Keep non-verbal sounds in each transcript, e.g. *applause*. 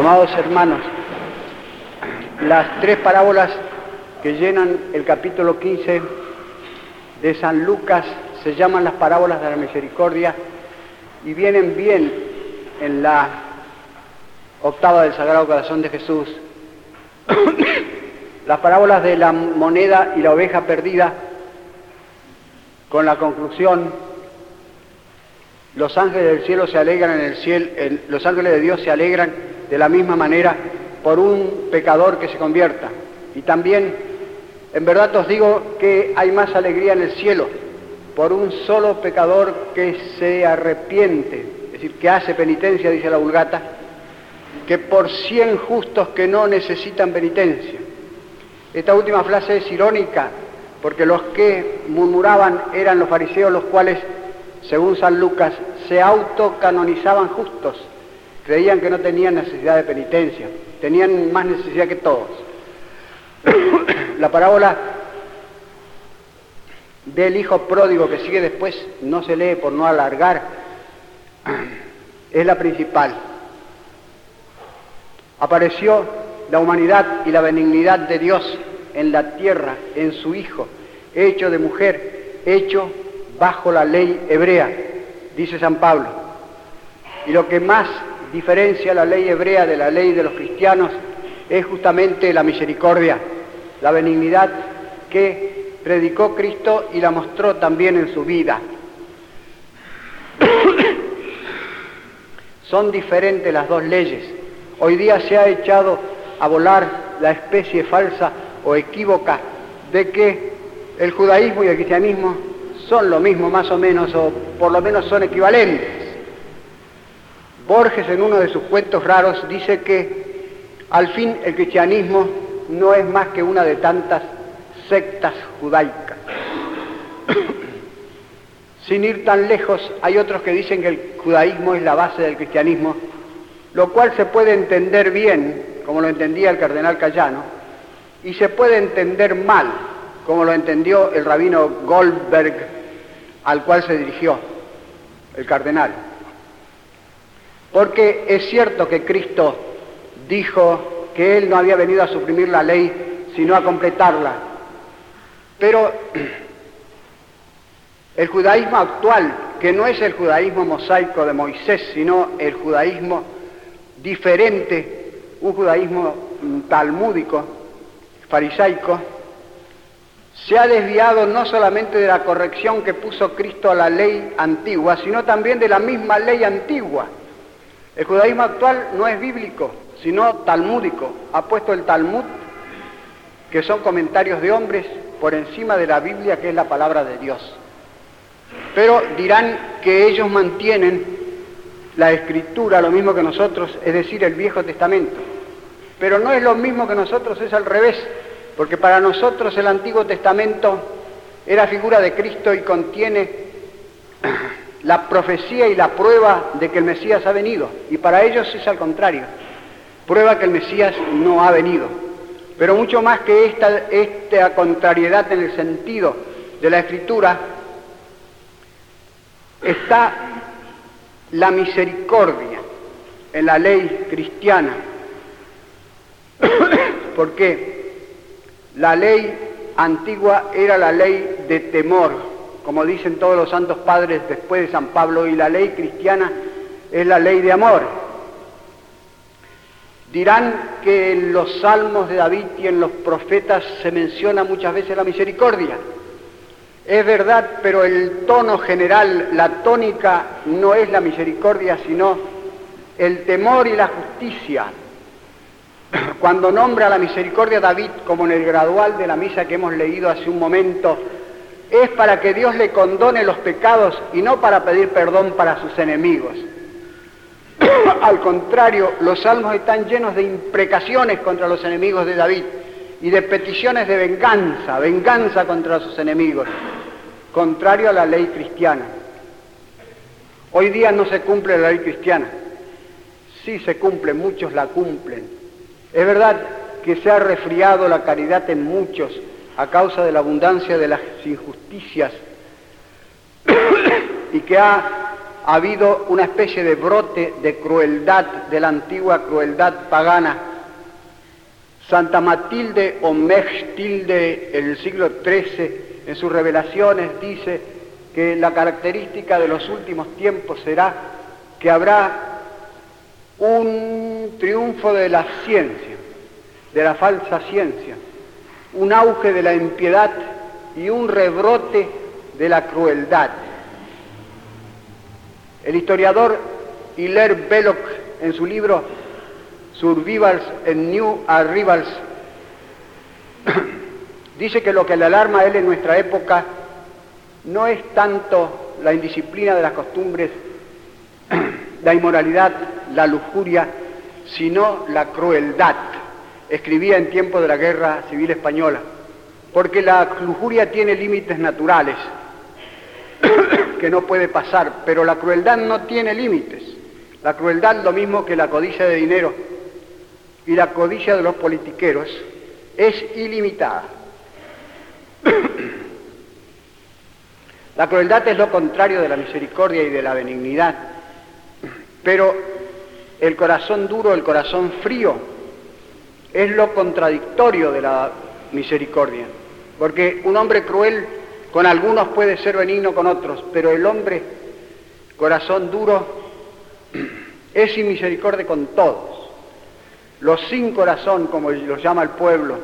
Amados hermanos, las tres parábolas que llenan el capítulo 15 de San Lucas se llaman las parábolas de la misericordia y vienen bien en la octava del Sagrado Corazón de Jesús. *coughs* las parábolas de la moneda y la oveja perdida con la conclusión los ángeles del cielo se alegran en el cielo, los ángeles de Dios se alegran de la misma manera por un pecador que se convierta. Y también, en verdad os digo que hay más alegría en el cielo por un solo pecador que se arrepiente, es decir, que hace penitencia, dice la vulgata, que por cien justos que no necesitan penitencia. Esta última frase es irónica, porque los que murmuraban eran los fariseos, los cuales, según San Lucas, se autocanonizaban justos, creían que no tenían necesidad de penitencia, tenían más necesidad que todos. *coughs* La parábola del hijo pródigo que sigue después no se lee por no alargar, es la principal. Apareció la humanidad y la benignidad de Dios en la tierra, en su Hijo, hecho de mujer, hecho bajo la ley hebrea, dice San Pablo. Y lo que más diferencia la ley hebrea de la ley de los cristianos es justamente la misericordia, la benignidad que predicó Cristo y la mostró también en su vida. *coughs* Son diferentes las dos leyes. Hoy día se ha echado a volar la especie falsa o equívoca de que el judaísmo y el cristianismo son lo mismo más o menos, o por lo menos son equivalentes. Borges en uno de sus cuentos raros dice que al fin el cristianismo no es más que una de tantas sectas judaicas. *coughs* Sin ir tan lejos, hay otros que dicen que el judaísmo es la base del cristianismo, lo cual se puede entender bien, como lo entendía el cardenal Cayano, y se puede entender mal, como lo entendió el rabino Goldberg, al cual se dirigió el cardenal. Porque es cierto que Cristo dijo que Él no había venido a suprimir la ley, sino a completarla. Pero el judaísmo actual, que no es el judaísmo mosaico de Moisés, sino el judaísmo diferente, un judaísmo talmúdico, farisaico, se ha desviado no solamente de la corrección que puso Cristo a la ley antigua, sino también de la misma ley antigua. El judaísmo actual no es bíblico, sino talmúdico. Ha puesto el Talmud, que son comentarios de hombres, por encima de la Biblia, que es la palabra de Dios. Pero dirán que ellos mantienen la escritura, lo mismo que nosotros, es decir, el Viejo Testamento. Pero no es lo mismo que nosotros, es al revés, porque para nosotros el Antiguo Testamento era figura de Cristo y contiene la profecía y la prueba de que el Mesías ha venido. Y para ellos es al contrario, prueba que el Mesías no ha venido. Pero mucho más que esta, esta contrariedad en el sentido de la escritura, está la misericordia en la ley cristiana. *coughs* Porque la ley antigua era la ley de temor, como dicen todos los santos padres después de San Pablo, y la ley cristiana es la ley de amor. Dirán que en los salmos de David y en los profetas se menciona muchas veces la misericordia. Es verdad, pero el tono general, la tónica no es la misericordia, sino el temor y la justicia. Cuando nombra la misericordia David, como en el gradual de la misa que hemos leído hace un momento, es para que Dios le condone los pecados y no para pedir perdón para sus enemigos. *coughs* Al contrario, los salmos están llenos de imprecaciones contra los enemigos de David y de peticiones de venganza, venganza contra sus enemigos, contrario a la ley cristiana. Hoy día no se cumple la ley cristiana. Sí se cumple, muchos la cumplen. Es verdad que se ha resfriado la caridad en muchos, a causa de la abundancia de las injusticias *coughs* y que ha ha habido una especie de brote de crueldad, de la antigua crueldad pagana. Santa Matilde o Mechtilde, el siglo XIII, en sus revelaciones dice que la característica de los últimos tiempos será que habrá un triunfo de la ciencia, de la falsa ciencia, un auge de la impiedad y un rebrote de la crueldad. El historiador Hilaire Belloc, en su libro Survivals and New Arrivals, *clears throat* dice que lo que le alarma a él en nuestra época no es tanto la indisciplina de las costumbres, *clears throat* la inmoralidad, la lujuria, sino la crueldad. Escribía en tiempo de la Guerra Civil Española, porque la lujuria tiene límites naturales *coughs* que no puede pasar, pero la crueldad no tiene límites. La crueldad, lo mismo que la codicia de dinero y la codicia de los politiqueros, es ilimitada. *coughs* La crueldad es lo contrario de la misericordia y de la benignidad, pero el corazón duro, el corazón frío, es lo contradictorio de la misericordia, porque un hombre cruel con algunos puede ser benigno con otros, pero el hombre corazón duro *clears throat* es sin misericordia con todos. Los sin corazón, como los llama el pueblo,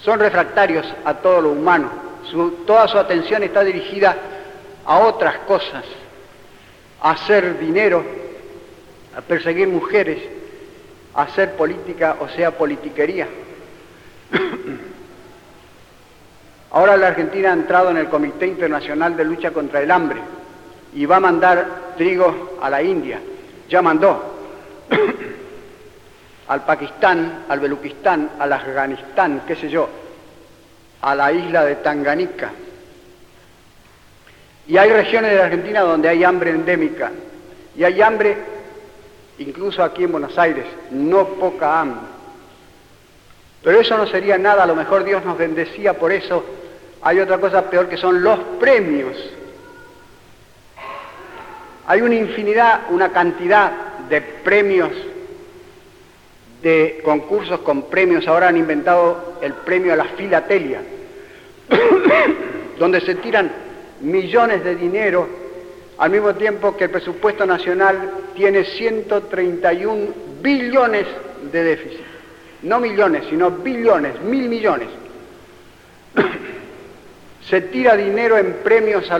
son refractarios a todo lo humano toda su atención está dirigida a otras cosas, a hacer dinero, a perseguir mujeres, hacer política, o sea, politiquería. Ahora la Argentina ha entrado en el Comité Internacional de Lucha contra el Hambre y va a mandar trigo a la India. Ya mandó *coughs* al Pakistán, al Beluquistán, al Afganistán, qué sé yo, a la isla de Tanganica. Y hay regiones de la Argentina donde hay hambre endémica. Y hay hambre, incluso aquí en Buenos Aires, no poca hambre. Pero eso no sería nada, a lo mejor Dios nos bendecía por eso. Hay otra cosa peor que son los premios. Hay una infinidad, una cantidad de premios de concursos con premios. Ahora han inventado el premio a la filatelia, *coughs* donde se tiran millones de dinero al mismo tiempo que el presupuesto nacional tiene 131 billones de déficit. No millones, sino billones, mil millones. *coughs* se tira dinero en premios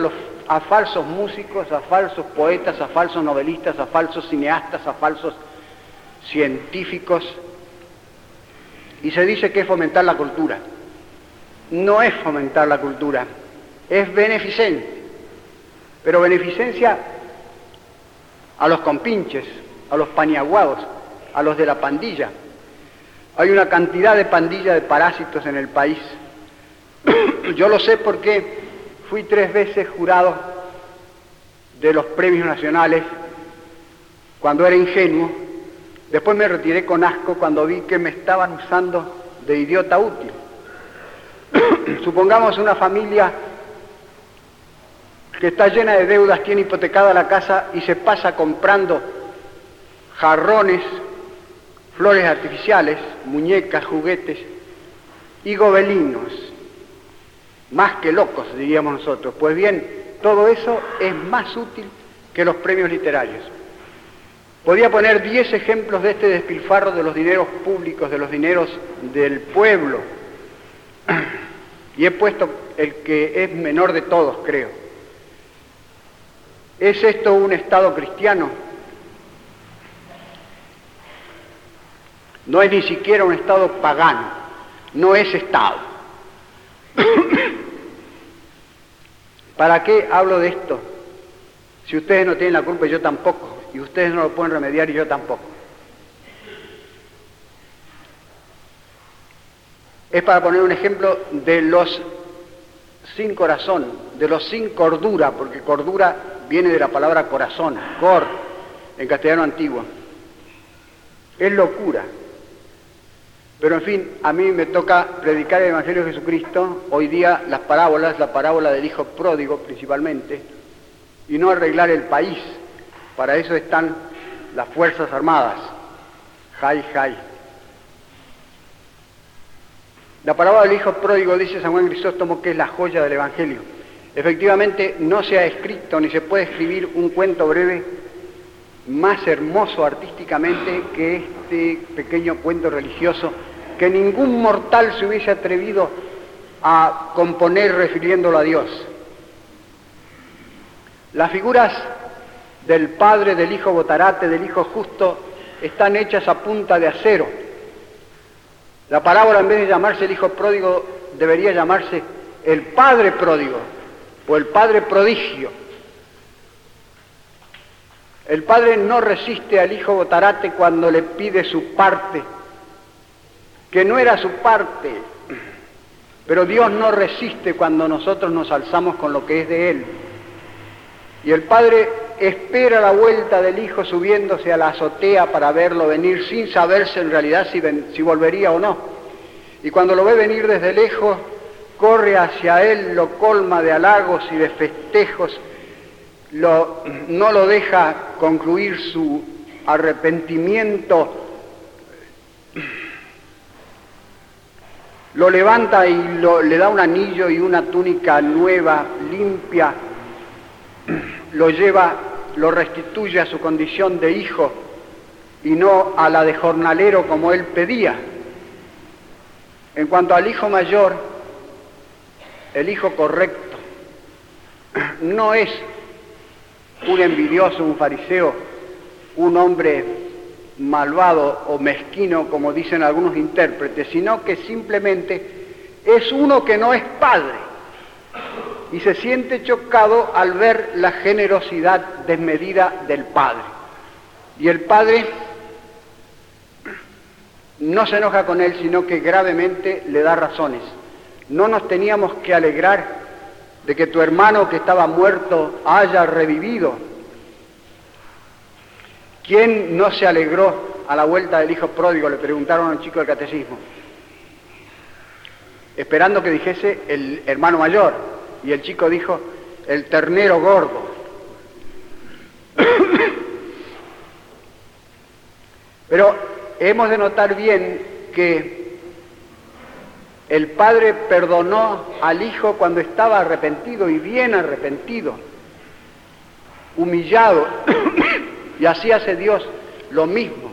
a, falsos músicos, a falsos poetas, a falsos novelistas, a falsos cineastas, a falsos científicos y se dice que es fomentar la cultura. No es fomentar la cultura, es beneficencia. Pero beneficencia a los compinches, a los paniaguados, a los de la pandilla. Hay una cantidad de pandillas de parásitos en el país. *clears throat* Yo lo sé porque fui tres veces jurado de los premios nacionales cuando era ingenuo Después me retiré con asco cuando vi que me estaban usando de idiota útil. *clears throat* Supongamos una familia que está llena de deudas, tiene hipotecada la casa y se pasa comprando jarrones, flores artificiales, muñecas, juguetes y gobelinos, más que locos, diríamos nosotros. Pues bien, todo eso es más útil que los premios literarios. Podía poner diez ejemplos de este despilfarro de los dineros públicos, de los dineros del pueblo. *clears throat* Y he puesto el que es menor de todos, creo. ¿Es esto un Estado cristiano? No es ni siquiera un Estado pagano, no es Estado. *coughs* ¿Para qué hablo de esto? Si ustedes no tienen la culpa, yo tampoco y ustedes no lo pueden remediar y yo tampoco. Es para poner un ejemplo de los sin corazón, de los sin cordura, porque cordura viene de la palabra corazón, cor, en castellano antiguo. Es locura. Pero en fin, a mí me toca predicar el Evangelio de Jesucristo, hoy día las parábolas, la parábola del Hijo Pródigo principalmente, y no arreglar el país. Para eso están las Fuerzas Armadas. Jai, jai. La parábola del Hijo Pródigo dice San Juan Crisóstomo que es la joya del Evangelio. Efectivamente, no se ha escrito ni se puede escribir un cuento breve más hermoso artísticamente que este pequeño cuento religioso que ningún mortal se hubiese atrevido a componer refiriéndolo a Dios. Las figuras del Padre, del Hijo Botarate, del Hijo Justo, están hechas a punta de acero. La parábola en vez de llamarse el Hijo Pródigo debería llamarse el Padre Pródigo o el Padre Prodigio. El Padre no resiste al Hijo Botarate cuando le pide su parte, que no era su parte, pero Dios no resiste cuando nosotros nos alzamos con lo que es de Él. Y el Padre espera la vuelta del Hijo subiéndose a la azotea para verlo venir sin saberse en realidad si, si volvería o no. Y cuando lo ve venir desde lejos, corre hacia Él, lo colma de halagos y de festejos, lo, no lo deja concluir su arrepentimiento lo levanta y le da un anillo y una túnica nueva, limpia, lo lleva, lo restituye a su condición de hijo y no a la de jornalero como él pedía. En cuanto al hijo mayor, el hijo correcto, no es un envidioso, un fariseo, un hombre malvado o mezquino, como dicen algunos intérpretes, sino que simplemente es uno que no es padre y se siente chocado al ver la generosidad desmedida del padre. Y el padre no se enoja con él, sino que gravemente le da razones. No nos teníamos que alegrar de que tu hermano que estaba muerto haya revivido, ¿Quién no se alegró a la vuelta del hijo pródigo? Le preguntaron al chico del catecismo. Esperando que dijese el hermano mayor. Y el chico dijo, el ternero gordo. *coughs* Pero hemos de notar bien que el padre perdonó al hijo cuando estaba arrepentido y bien arrepentido, humillado. *coughs* Y así hace Dios lo mismo.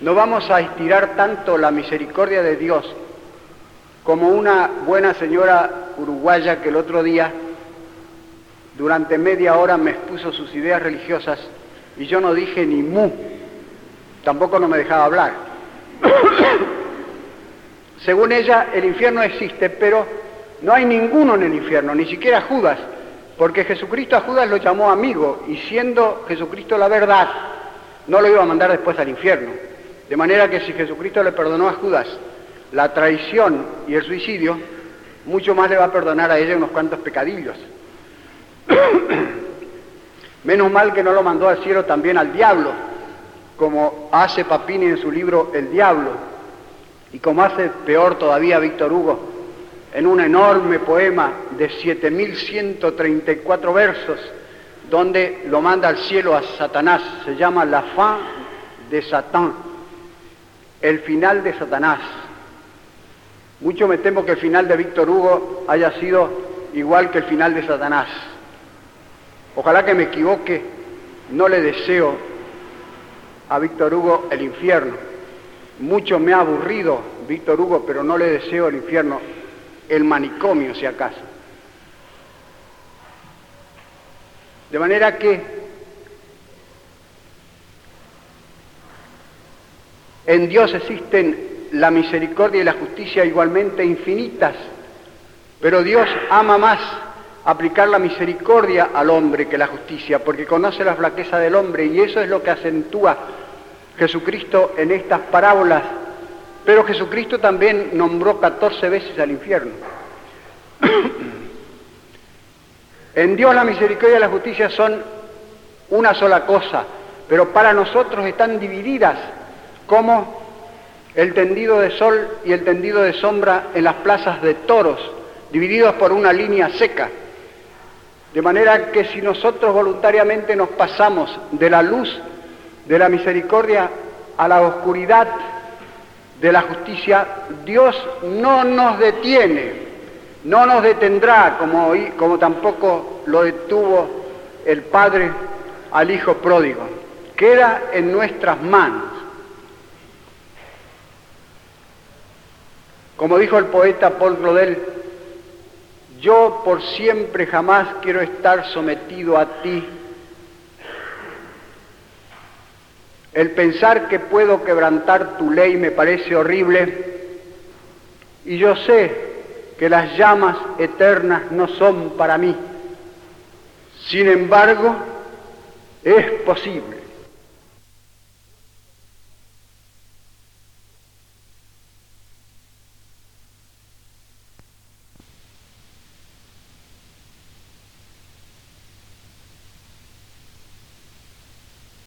No vamos a estirar tanto la misericordia de Dios como una buena señora uruguaya que el otro día, durante media hora, me expuso sus ideas religiosas y yo no dije ni mu, tampoco no me dejaba hablar. *coughs* Según ella, el infierno existe, pero no hay ninguno en el infierno, ni siquiera Judas. Porque Jesucristo a Judas lo llamó amigo y siendo Jesucristo la verdad, no lo iba a mandar después al infierno. De manera que si Jesucristo le perdonó a Judas la traición y el suicidio, mucho más le va a perdonar a ella unos cuantos pecadillos. *coughs* Menos mal que no lo mandó al cielo también al diablo, como hace Papini en su libro El Diablo, y como hace peor todavía Víctor Hugo en un enorme poema de 7.134 versos, donde lo manda al cielo a Satanás. Se llama La fin de Satán, el final de Satanás. Mucho me temo que el final de Víctor Hugo haya sido igual que el final de Satanás. Ojalá que me equivoque, no le deseo a Víctor Hugo el infierno. Mucho me ha aburrido Víctor Hugo, pero no le deseo el infierno el manicomio si acaso. De manera que en Dios existen la misericordia y la justicia igualmente infinitas, pero Dios ama más aplicar la misericordia al hombre que la justicia, porque conoce la flaqueza del hombre y eso es lo que acentúa Jesucristo en estas parábolas pero Jesucristo también nombró 14 veces al infierno. *clears throat* en Dios la misericordia y la justicia son una sola cosa, pero para nosotros están divididas como el tendido de sol y el tendido de sombra en las plazas de toros, divididos por una línea seca. De manera que si nosotros voluntariamente nos pasamos de la luz de la misericordia a la oscuridad de la justicia, Dios no nos detiene, no nos detendrá como, como tampoco lo detuvo el Padre al Hijo pródigo. Queda en nuestras manos. Como dijo el poeta Paul Claudel, yo por siempre jamás quiero estar sometido a ti. El pensar que puedo quebrantar tu ley me parece horrible y yo sé que las llamas eternas no son para mí. Sin embargo, es posible